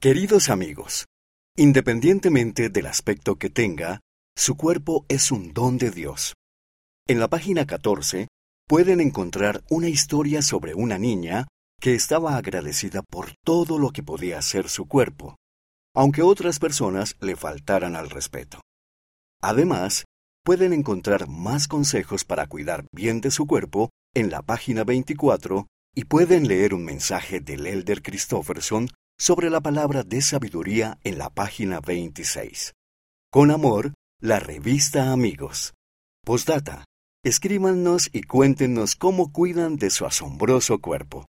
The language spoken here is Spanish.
Queridos amigos, independientemente del aspecto que tenga, su cuerpo es un don de Dios. En la página 14 pueden encontrar una historia sobre una niña que estaba agradecida por todo lo que podía hacer su cuerpo, aunque otras personas le faltaran al respeto. Además, pueden encontrar más consejos para cuidar bien de su cuerpo en la página 24 y pueden leer un mensaje del Elder Christofferson sobre la palabra de sabiduría en la página 26. Con amor, la revista Amigos. Postdata. Escríbanos y cuéntenos cómo cuidan de su asombroso cuerpo.